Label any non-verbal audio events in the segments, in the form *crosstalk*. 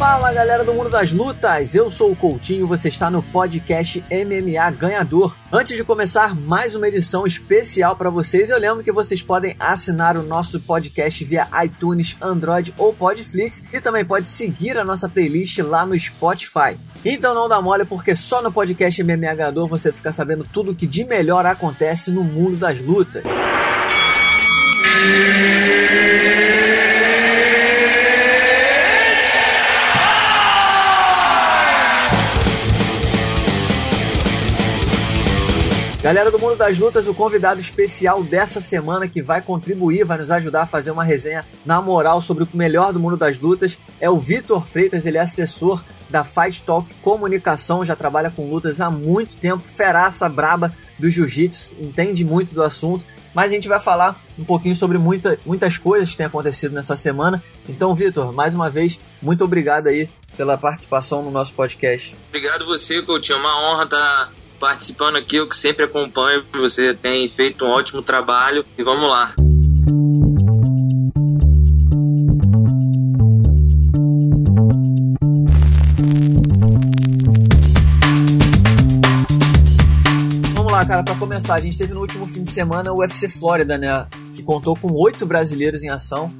Fala galera do mundo das lutas, eu sou o Coutinho, você está no podcast MMA Ganhador. Antes de começar mais uma edição especial para vocês, eu lembro que vocês podem assinar o nosso podcast via iTunes, Android ou Podflix e também pode seguir a nossa playlist lá no Spotify. Então não dá mole porque só no podcast MMA Ganhador você fica sabendo tudo o que de melhor acontece no mundo das lutas. Galera do Mundo das Lutas, o convidado especial dessa semana que vai contribuir, vai nos ajudar a fazer uma resenha na moral sobre o melhor do mundo das lutas é o Vitor Freitas, ele é assessor da Fight Talk Comunicação, já trabalha com lutas há muito tempo, feraça braba do jiu-jitsu, entende muito do assunto, mas a gente vai falar um pouquinho sobre muita, muitas coisas que têm acontecido nessa semana. Então, Vitor, mais uma vez, muito obrigado aí pela participação no nosso podcast. Obrigado você, Coutinho, é uma honra estar participando aqui, eu que sempre acompanho. Você tem feito um ótimo trabalho e vamos lá. Vamos lá, cara, para começar, a gente teve no último fim de semana o UFC Flórida, né? Que contou com oito brasileiros em ação.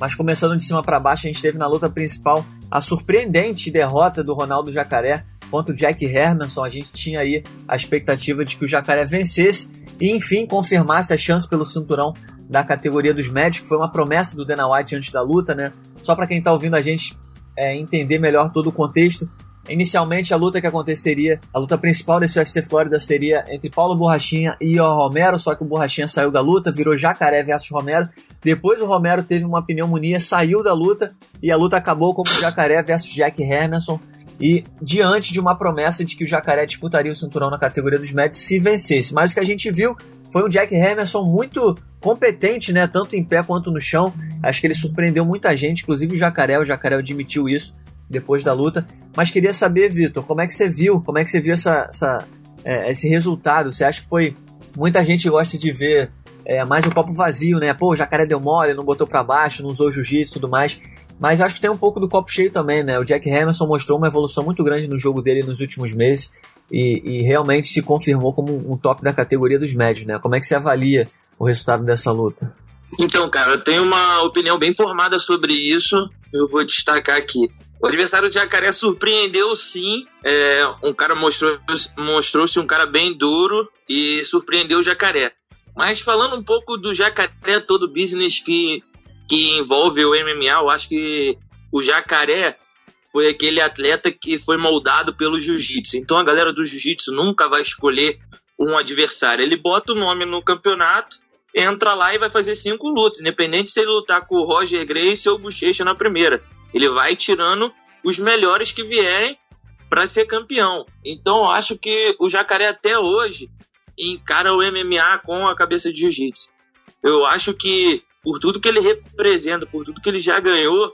Mas começando de cima para baixo, a gente teve na luta principal a surpreendente derrota do Ronaldo Jacaré contra o Jack Hermanson. A gente tinha aí a expectativa de que o Jacaré vencesse e, enfim, confirmasse a chance pelo cinturão da categoria dos médios, que foi uma promessa do Dana White antes da luta, né? Só para quem está ouvindo a gente é, entender melhor todo o contexto. Inicialmente, a luta que aconteceria, a luta principal desse UFC Flórida seria entre Paulo Borrachinha e o Romero, só que o Borrachinha saiu da luta, virou Jacaré versus Romero. Depois o Romero teve uma pneumonia, saiu da luta e a luta acabou como Jacaré versus Jack Hermanson e diante de uma promessa de que o Jacaré disputaria o cinturão na categoria dos médios se vencesse. Mas o que a gente viu foi um Jack Hermanson muito competente, né, tanto em pé quanto no chão. Acho que ele surpreendeu muita gente, inclusive o Jacaré, o Jacaré admitiu isso depois da luta. Mas queria saber, Vitor, como é que você viu, como é que você viu essa, essa é, esse resultado? Você acha que foi muita gente gosta de ver é, mais o copo vazio, né? Pô, o Jacaré deu mole, não botou para baixo, não usou jiu-jitsu e tudo mais. Mas acho que tem um pouco do copo cheio também, né? O Jack Hamilton mostrou uma evolução muito grande no jogo dele nos últimos meses e, e, realmente se confirmou como um top da categoria dos médios, né? Como é que você avalia o resultado dessa luta? Então, cara, eu tenho uma opinião bem formada sobre isso. Eu vou destacar aqui. O adversário de Jacaré surpreendeu sim. É, um cara mostrou, mostrou-se um cara bem duro e surpreendeu o Jacaré. Mas falando um pouco do Jacaré, todo business que que envolve o MMA, eu acho que o Jacaré foi aquele atleta que foi moldado pelo jiu-jitsu. Então a galera do jiu-jitsu nunca vai escolher um adversário. Ele bota o nome no campeonato, entra lá e vai fazer cinco lutas, independente se ele lutar com o Roger Grace ou o Bochecha na primeira. Ele vai tirando os melhores que vierem para ser campeão. Então eu acho que o Jacaré até hoje encara o MMA com a cabeça de jiu-jitsu. Eu acho que por tudo que ele representa, por tudo que ele já ganhou,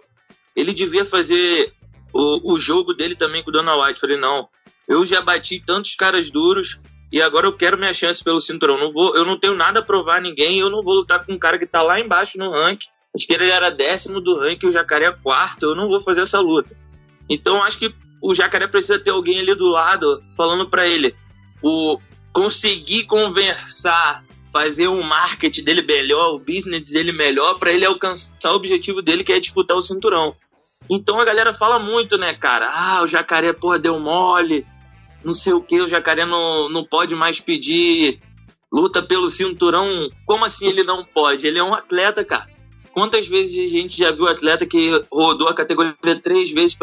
ele devia fazer o, o jogo dele também com o Dana White. Falei, não, eu já bati tantos caras duros e agora eu quero minha chance pelo cinturão. Não vou, eu não tenho nada a provar a ninguém, eu não vou lutar com um cara que tá lá embaixo no ranking. Acho que ele era décimo do ranking, o Jacaré é quarto, eu não vou fazer essa luta. Então acho que o Jacaré precisa ter alguém ali do lado falando para ele o conseguir conversar fazer um marketing dele melhor, o business dele melhor, para ele alcançar o objetivo dele, que é disputar o cinturão. Então a galera fala muito, né, cara? Ah, o jacaré, porra, deu mole, não sei o que, o jacaré não, não pode mais pedir luta pelo cinturão. Como assim ele não pode? Ele é um atleta, cara. Quantas vezes a gente já viu atleta que rodou a categoria três vezes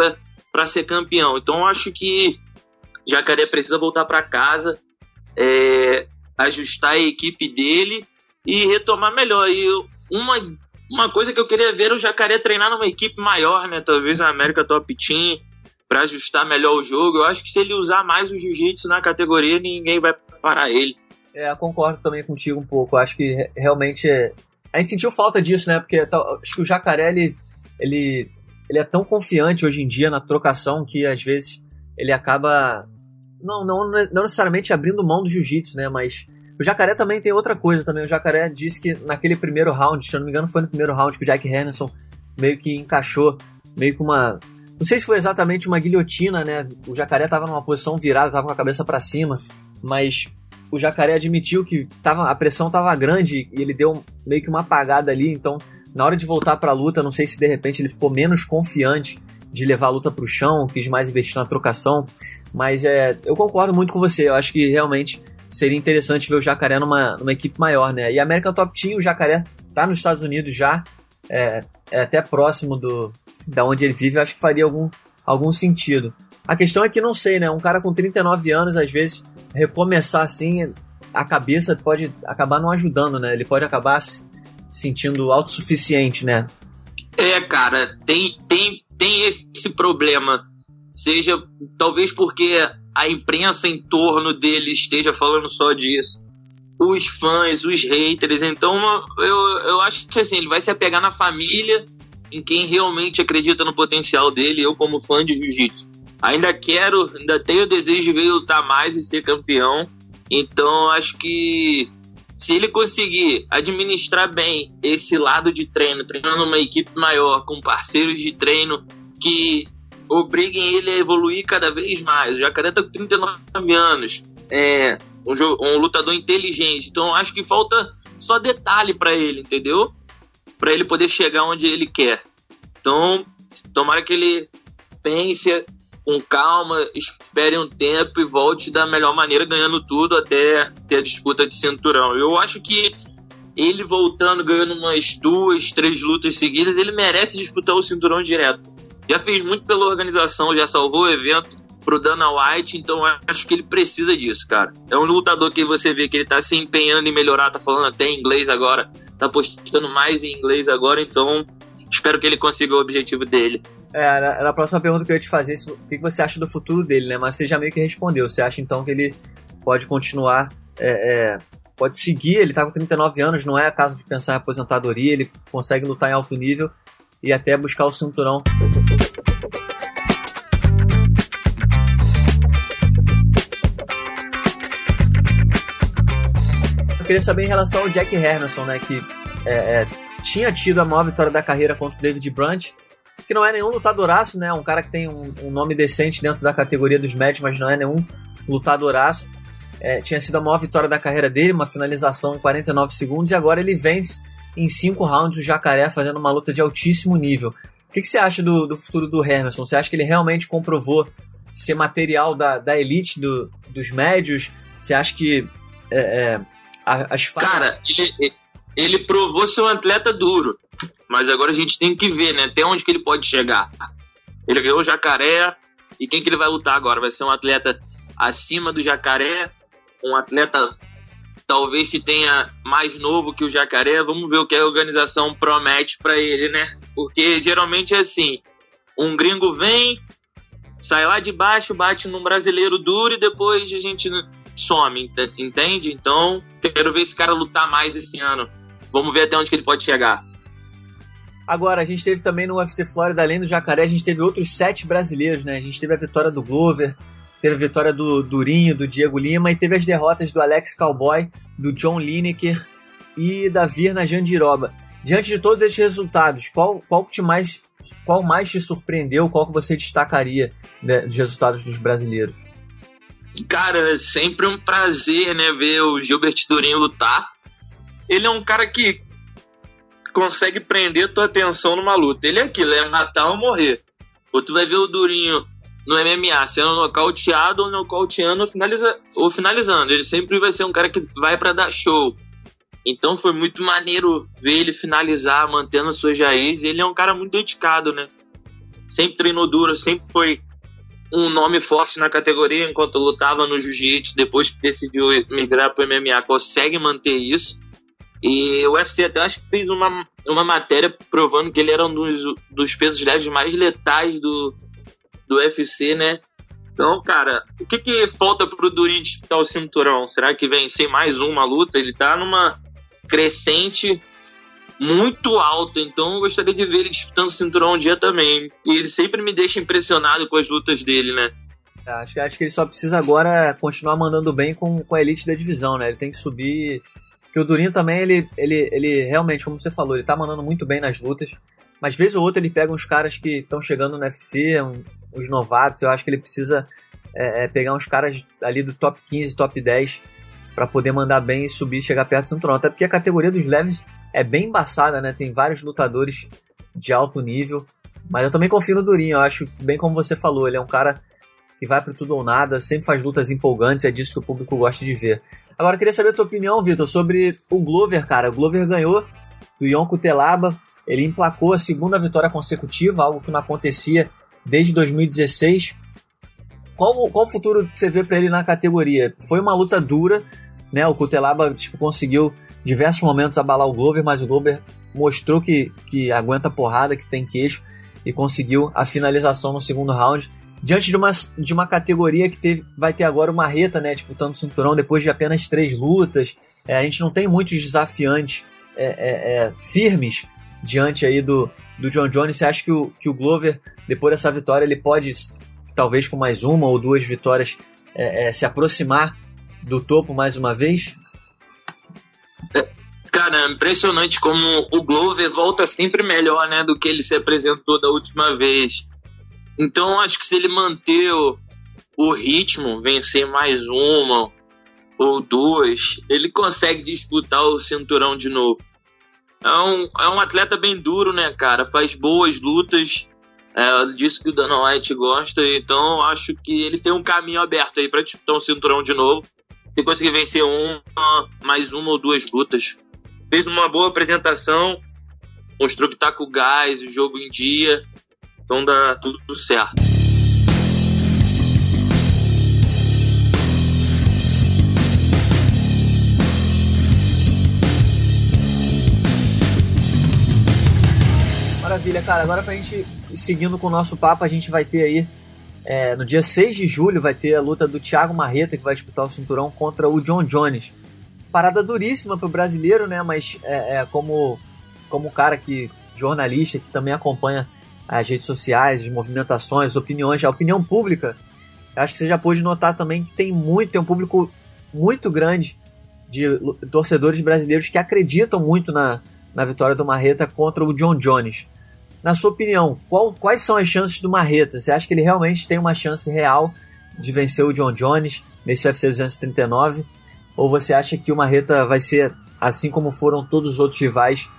para ser campeão? Então eu acho que Jacaré precisa voltar para casa. É, ajustar a equipe dele e retomar melhor. E uma, uma coisa que eu queria ver o Jacaré treinar numa equipe maior, né? Talvez a América Top Team, para ajustar melhor o jogo. Eu acho que se ele usar mais o jiu-jitsu na categoria, ninguém vai parar ele. É, concordo também contigo um pouco. Acho que realmente é... a gente sentiu falta disso, né? Porque acho que o Jacaré ele, ele, ele é tão confiante hoje em dia na trocação que às vezes ele acaba não, não, não necessariamente abrindo mão do jiu-jitsu, né? Mas o Jacaré também tem outra coisa também. O Jacaré disse que naquele primeiro round, se eu não me engano, foi no primeiro round que o Jack Henderson meio que encaixou, meio que uma, Não sei se foi exatamente uma guilhotina, né? O jacaré tava numa posição virada, tava com a cabeça para cima, mas o jacaré admitiu que tava, a pressão tava grande e ele deu meio que uma apagada ali, então na hora de voltar para a luta, não sei se de repente ele ficou menos confiante de levar a luta para o chão, quis mais investir na trocação, mas é, eu concordo muito com você, eu acho que realmente seria interessante ver o Jacaré numa, numa equipe maior, né? E a American Top Team, o Jacaré tá nos Estados Unidos já, é, é até próximo do da onde ele vive, eu acho que faria algum, algum sentido. A questão é que não sei, né? Um cara com 39 anos, às vezes, recomeçar assim, a cabeça pode acabar não ajudando, né? Ele pode acabar se sentindo autossuficiente, né? É, cara, tem, tem, tem esse problema. Seja talvez porque a imprensa em torno dele esteja falando só disso. Os fãs, os haters. Então, eu, eu acho que assim, ele vai se apegar na família, em quem realmente acredita no potencial dele. Eu, como fã de jiu-jitsu, ainda quero, ainda tenho o desejo de ver lutar mais e ser campeão. Então, acho que se ele conseguir administrar bem esse lado de treino, treinando uma equipe maior, com parceiros de treino que obriguem ele a evoluir cada vez mais. O Jacaré tá com 39 anos, é um, um lutador inteligente, então acho que falta só detalhe para ele, entendeu? Para ele poder chegar onde ele quer. Então, tomara que ele pense com calma, espere um tempo e volte da melhor maneira, ganhando tudo até ter a disputa de cinturão. Eu acho que ele voltando, ganhando umas duas, três lutas seguidas, ele merece disputar o cinturão direto. Já fez muito pela organização, já salvou o evento pro Dana White, então acho que ele precisa disso, cara. É um lutador que você vê que ele tá se empenhando em melhorar, tá falando até em inglês agora, tá postando mais em inglês agora, então espero que ele consiga o objetivo dele. É, era a próxima pergunta que eu ia te fazer, o que você acha do futuro dele, né? Mas você já meio que respondeu. Você acha então que ele pode continuar, é, é, pode seguir? Ele tá com 39 anos, não é caso de pensar em aposentadoria, ele consegue lutar em alto nível e até buscar o cinturão. Eu queria saber em relação ao Jack Hermanson, né? Que é, é, tinha tido a maior vitória da carreira contra o David Brandt que não é nenhum lutadoraço, né? Um cara que tem um, um nome decente dentro da categoria dos médios, mas não é nenhum lutadoraço. É, tinha sido a maior vitória da carreira dele, uma finalização em 49 segundos, e agora ele vence em 5 rounds o Jacaré, fazendo uma luta de altíssimo nível. O que, que você acha do, do, futuro do Hermerson? Você acha que ele realmente comprovou ser material da, da elite do, dos médios? Você acha que é, é, as Cara, ele, ele provou ser um atleta duro. Mas agora a gente tem que ver, né? Até onde que ele pode chegar. Ele ganhou o jacaré. E quem que ele vai lutar agora? Vai ser um atleta acima do jacaré? Um atleta talvez que tenha mais novo que o jacaré? Vamos ver o que a organização promete para ele, né? Porque geralmente é assim: um gringo vem, sai lá de baixo, bate num brasileiro duro e depois a gente some, entende? Então, quero ver esse cara lutar mais esse ano. Vamos ver até onde que ele pode chegar. Agora, a gente teve também no UFC Florida, além do Jacaré, a gente teve outros sete brasileiros, né? A gente teve a vitória do Glover, teve a vitória do Durinho, do Diego Lima e teve as derrotas do Alex Cowboy, do John Lineker e da Virna Jandiroba. Diante de todos esses resultados, qual, qual te mais qual mais te surpreendeu? Qual que você destacaria né, dos resultados dos brasileiros? Cara, é sempre um prazer, né, ver o Gilbert Durinho lutar. Ele é um cara que consegue prender tua atenção numa luta. Ele é aquilo, é matar ou morrer. Ou tu vai ver o Durinho no MMA sendo nocauteado ou nocauteando ou, finaliza, ou finalizando. Ele sempre vai ser um cara que vai para dar show. Então foi muito maneiro ver ele finalizar, mantendo a sua raiz. Ele é um cara muito dedicado, né? Sempre treinou duro, sempre foi um nome forte na categoria enquanto lutava no jiu-jitsu. Depois decidiu migrar para o MMA, consegue manter isso. E o UFC até acho que fez uma, uma matéria provando que ele era um dos, dos pesos leves mais letais do, do UFC, né? Então, cara, o que, que falta pro Durin disputar o cinturão? Será que vem sem mais uma luta? Ele tá numa crescente muito alta, então eu gostaria de ver ele disputando o cinturão um dia também. E ele sempre me deixa impressionado com as lutas dele, né? É, acho, acho que ele só precisa agora continuar mandando bem com, com a elite da divisão, né? Ele tem que subir porque o Durinho também, ele, ele, ele realmente, como você falou, ele tá mandando muito bem nas lutas. Mas vez ou outra ele pega uns caras que estão chegando no UFC, um, uns novatos. Eu acho que ele precisa é, é, pegar uns caras ali do top 15, top 10 para poder mandar bem e subir, chegar perto do cinturão. Até porque a categoria dos leves é bem embaçada, né? Tem vários lutadores de alto nível. Mas eu também confio no Durinho, eu acho, bem como você falou, ele é um cara que vai para tudo ou nada, sempre faz lutas empolgantes, é disso que o público gosta de ver. Agora queria saber a tua opinião, Vitor, sobre o Glover, cara. O Glover ganhou do Yonko Telaba, ele emplacou a segunda vitória consecutiva, algo que não acontecia desde 2016. Qual, qual o futuro que você vê para ele na categoria? Foi uma luta dura, né? O Cutelaba tipo, conseguiu diversos momentos abalar o Glover, mas o Glover mostrou que, que aguenta porrada, que tem queixo e conseguiu a finalização no segundo round. Diante de uma, de uma categoria que teve, vai ter agora uma reta, né, disputando o cinturão depois de apenas três lutas. É, a gente não tem muitos desafiantes é, é, é, firmes diante aí do, do John Jones. Você acha que o, que o Glover, depois dessa vitória, ele pode, talvez com mais uma ou duas vitórias, é, é, se aproximar do topo mais uma vez? Cara, impressionante como o Glover volta sempre melhor, né, do que ele se apresentou da última vez. Então, acho que se ele manter o, o ritmo, vencer mais uma ou duas, ele consegue disputar o cinturão de novo. É um, é um atleta bem duro, né, cara? Faz boas lutas. É disso que o Dana White gosta. Então, acho que ele tem um caminho aberto aí para disputar um cinturão de novo. Se conseguir vencer uma, mais uma ou duas lutas fez uma boa apresentação, mostrou que tá com gás, o jogo em dia, então dá tudo certo. Maravilha, cara. Agora pra gente seguindo com o nosso papo, a gente vai ter aí é, no dia 6 de julho vai ter a luta do Thiago Marreta, que vai disputar o cinturão contra o John Jones parada duríssima pro brasileiro, né? Mas é, é, como, como cara que, jornalista, que também acompanha as redes sociais, as movimentações, as opiniões, a opinião pública, acho que você já pôde notar também que tem muito, tem um público muito grande de torcedores brasileiros que acreditam muito na, na vitória do Marreta contra o John Jones. Na sua opinião, qual, quais são as chances do Marreta? Você acha que ele realmente tem uma chance real de vencer o John Jones nesse UFC 239? Ou você acha que o Marreta vai ser, assim como foram todos os outros rivais,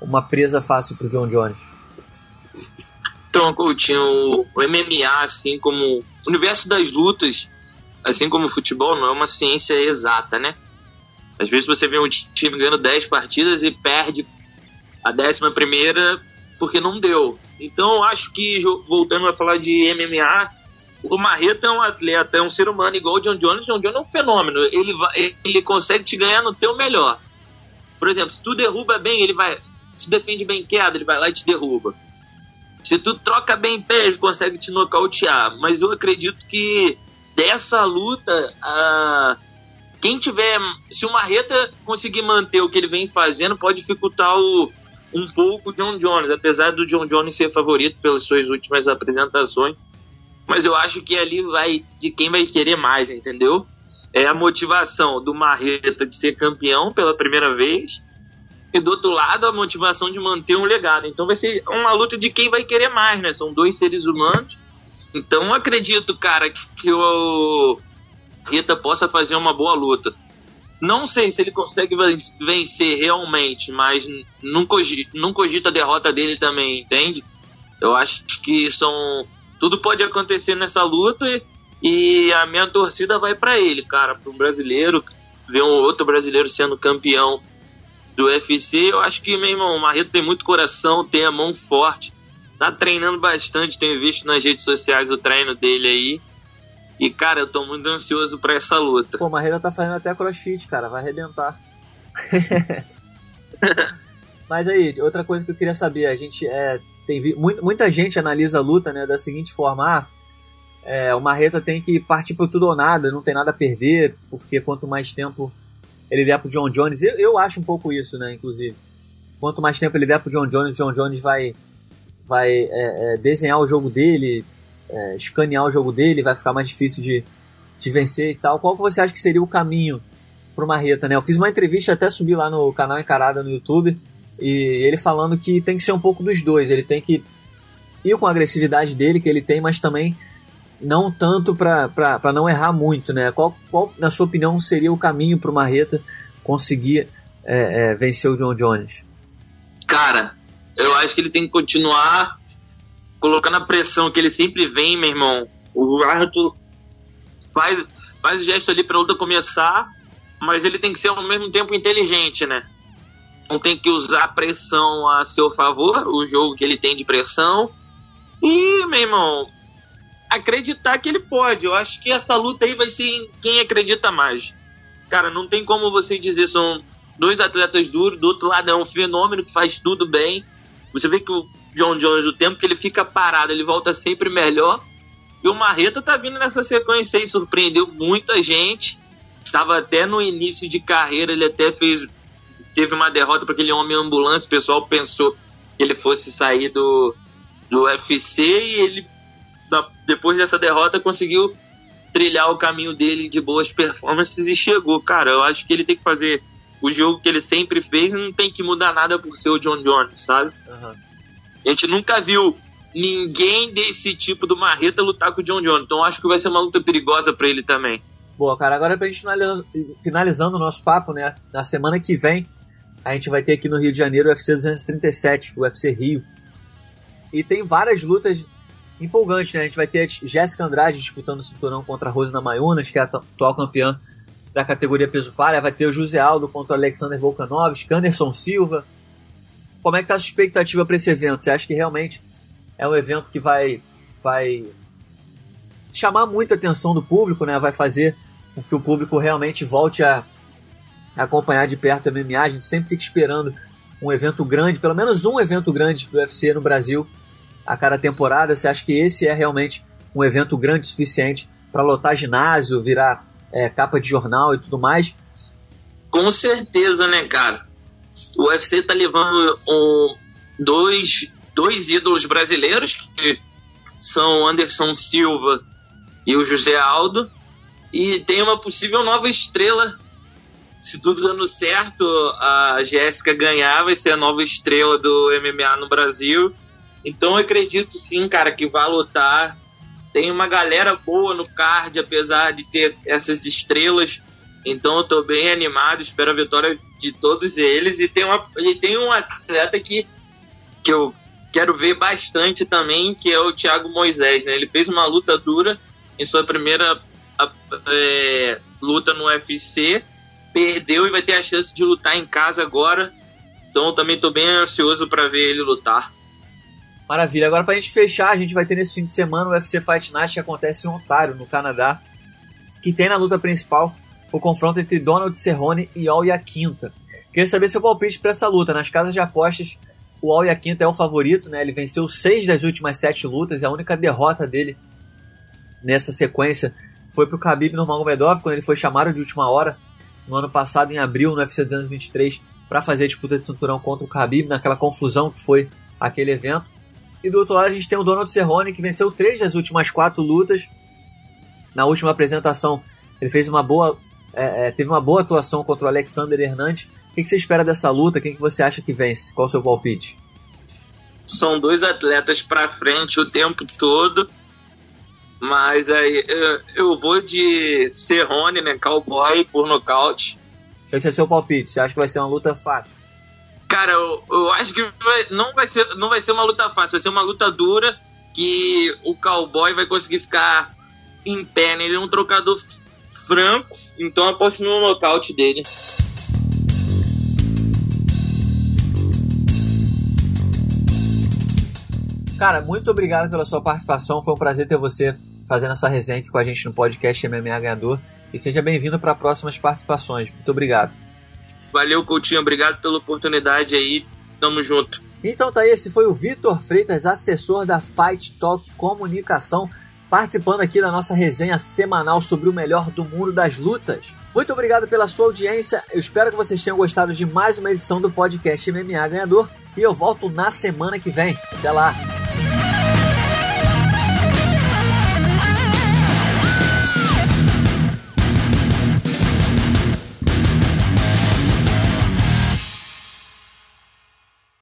uma presa fácil para o John Jones? Então, Coutinho, o MMA, assim como o universo das lutas, assim como o futebol, não é uma ciência exata, né? Às vezes você vê um time ganhando 10 partidas e perde a décima primeira porque não deu. Então, acho que, voltando a falar de MMA, o Marreta é um atleta, é um ser humano igual o John Jones. John Jones é um fenômeno. Ele, vai, ele consegue te ganhar no teu melhor. Por exemplo, se tu derruba bem, ele vai. Se defende bem queda, ele vai lá e te derruba. Se tu troca bem pé, ele consegue te nocautear. Mas eu acredito que dessa luta, a quem tiver. Se o Marreta conseguir manter o que ele vem fazendo, pode dificultar o, um pouco o John Jones. Apesar do John Jones ser favorito pelas suas últimas apresentações mas eu acho que ali vai de quem vai querer mais, entendeu? É a motivação do Marreta de ser campeão pela primeira vez e do outro lado a motivação de manter um legado. Então vai ser uma luta de quem vai querer mais, né? São dois seres humanos. Então acredito, cara, que o Rita possa fazer uma boa luta. Não sei se ele consegue vencer realmente, mas não cogita, não a derrota dele também, entende? Eu acho que são tudo pode acontecer nessa luta e, e a minha torcida vai para ele, cara, para um brasileiro, ver um outro brasileiro sendo campeão do UFC. Eu acho que, meu irmão, o Marreto tem muito coração, tem a mão forte, tá treinando bastante, tenho visto nas redes sociais o treino dele aí. E, cara, eu tô muito ansioso para essa luta. Pô, o Marreto tá fazendo até crossfit, cara, vai arrebentar. *laughs* Mas aí, outra coisa que eu queria saber, a gente é, tem muita gente analisa a luta né, da seguinte forma: ah, é, o Marreta tem que partir por tudo ou nada, não tem nada a perder, porque quanto mais tempo ele der pro John Jones, eu, eu acho um pouco isso, né, inclusive. Quanto mais tempo ele der pro John Jones, o John Jones vai, vai é, é, desenhar o jogo dele, é, escanear o jogo dele, vai ficar mais difícil de, de vencer e tal. Qual que você acha que seria o caminho pro Marreta, né? Eu fiz uma entrevista, até subi lá no canal Encarada no YouTube, E ele falando que tem que ser um pouco dos dois. Ele tem que ir com a agressividade dele que ele tem, mas também não tanto para não errar muito, né? Qual, qual, na sua opinião, seria o caminho para o Marreta conseguir é, é, vencer o John Jones? Cara, eu acho que ele tem que continuar colocando a pressão que ele sempre vem, meu irmão. O árbitro faz, faz o gesto ali para a luta começar, mas ele tem que ser ao mesmo tempo inteligente, né? Não tem que usar a pressão a seu favor, o jogo que ele tem de pressão. E, meu irmão, acreditar que ele pode. Eu acho que essa luta aí vai ser em quem acredita mais. Cara, não tem como você dizer são dois atletas duros, do outro lado é um fenômeno que faz tudo bem. Você vê que o John Jones, o tempo que ele fica parado, ele volta sempre melhor. E o Marreta tá vindo nessa sequência aí, surpreendeu muita gente. Tava até no início de carreira, ele até fez. Teve uma derrota para aquele homem ambulância. O pessoal pensou que ele fosse sair do, do UFC e ele, depois dessa derrota, conseguiu trilhar o caminho dele de boas performances e chegou. Cara, eu acho que ele tem que fazer o jogo que ele sempre fez e não tem que mudar nada por ser o John Jones, sabe? Uhum. A gente nunca viu ninguém desse tipo do Marreta lutar com o John Jones, então acho que vai ser uma luta perigosa para ele também. Boa, cara, agora pra gente finalizando, o nosso papo, né? Na semana que vem, a gente vai ter aqui no Rio de Janeiro o UFC 237, o UFC Rio. E tem várias lutas empolgantes, né? A gente vai ter Jéssica Andrade disputando o cinturão contra a Rosana Mayunas, que é a atual campeã da categoria peso palha. Vai ter o José Aldo contra o Alexander Volkanovski, Anderson Silva. Como é que tá a sua expectativa para esse evento? Você acha que realmente é um evento que vai, vai chamar muita atenção do público, né? Vai fazer com que o público realmente volte a acompanhar de perto o MMA. A gente sempre fica esperando um evento grande, pelo menos um evento grande do UFC no Brasil a cada temporada. Você acha que esse é realmente um evento grande o suficiente para lotar ginásio, virar é, capa de jornal e tudo mais? Com certeza, né, cara? O UFC tá levando um, dois, dois ídolos brasileiros, que são Anderson Silva e o José Aldo, e tem uma possível nova estrela. Se tudo dando certo, a Jéssica ganhar, vai ser a nova estrela do MMA no Brasil. Então eu acredito sim, cara, que vai lutar. Tem uma galera boa no card, apesar de ter essas estrelas. Então eu tô bem animado, espero a vitória de todos eles. E tem, uma, e tem um atleta que, que eu quero ver bastante também, que é o Thiago Moisés. Né? Ele fez uma luta dura em sua primeira é, luta no UFC, perdeu e vai ter a chance de lutar em casa agora. Então eu também tô bem ansioso para ver ele lutar. Maravilha. Agora, pra gente fechar, a gente vai ter nesse fim de semana o UFC Fight Night que acontece em Ontário, no Canadá. Que tem na luta principal o confronto entre Donald Cerrone e Al Yaquinta. Queria saber seu palpite para essa luta. Nas casas de apostas, o Al Yaquinta é o favorito, né? Ele venceu seis das últimas sete lutas e a única derrota dele nessa sequência foi pro Khabib Nurmagomedov, quando ele foi chamado de última hora no ano passado, em abril, no UFC 223, para fazer a disputa de cinturão contra o Khabib, naquela confusão que foi aquele evento. E do outro lado a gente tem o Donald Cerrone, que venceu três das últimas quatro lutas. Na última apresentação, ele fez uma boa. É, é, teve uma boa atuação contra o Alexander Hernandes. O que, que, você espera dessa luta? Quem que você acha que vence? Qual o seu palpite? São dois atletas para frente o tempo todo. Mas aí eu, eu vou de Cerrone, né? Cowboy por nocaute. Esse é seu palpite. Você acha que vai ser uma luta fácil? Cara, eu, eu acho que vai, não, vai ser, não vai ser uma luta fácil, vai ser uma luta dura que o cowboy vai conseguir ficar em pé, né? Ele é um trocador franco, então eu aposto no nocaute dele. Cara, muito obrigado pela sua participação. Foi um prazer ter você fazendo essa resenha aqui com a gente no podcast MMA Ganhador. E seja bem-vindo para próximas participações. Muito obrigado. Valeu, Coutinho. Obrigado pela oportunidade aí. Tamo junto. Então tá aí, esse foi o Vitor Freitas, assessor da Fight Talk Comunicação, participando aqui da nossa resenha semanal sobre o melhor do mundo das lutas. Muito obrigado pela sua audiência. Eu espero que vocês tenham gostado de mais uma edição do podcast MMA Ganhador e eu volto na semana que vem. Até lá.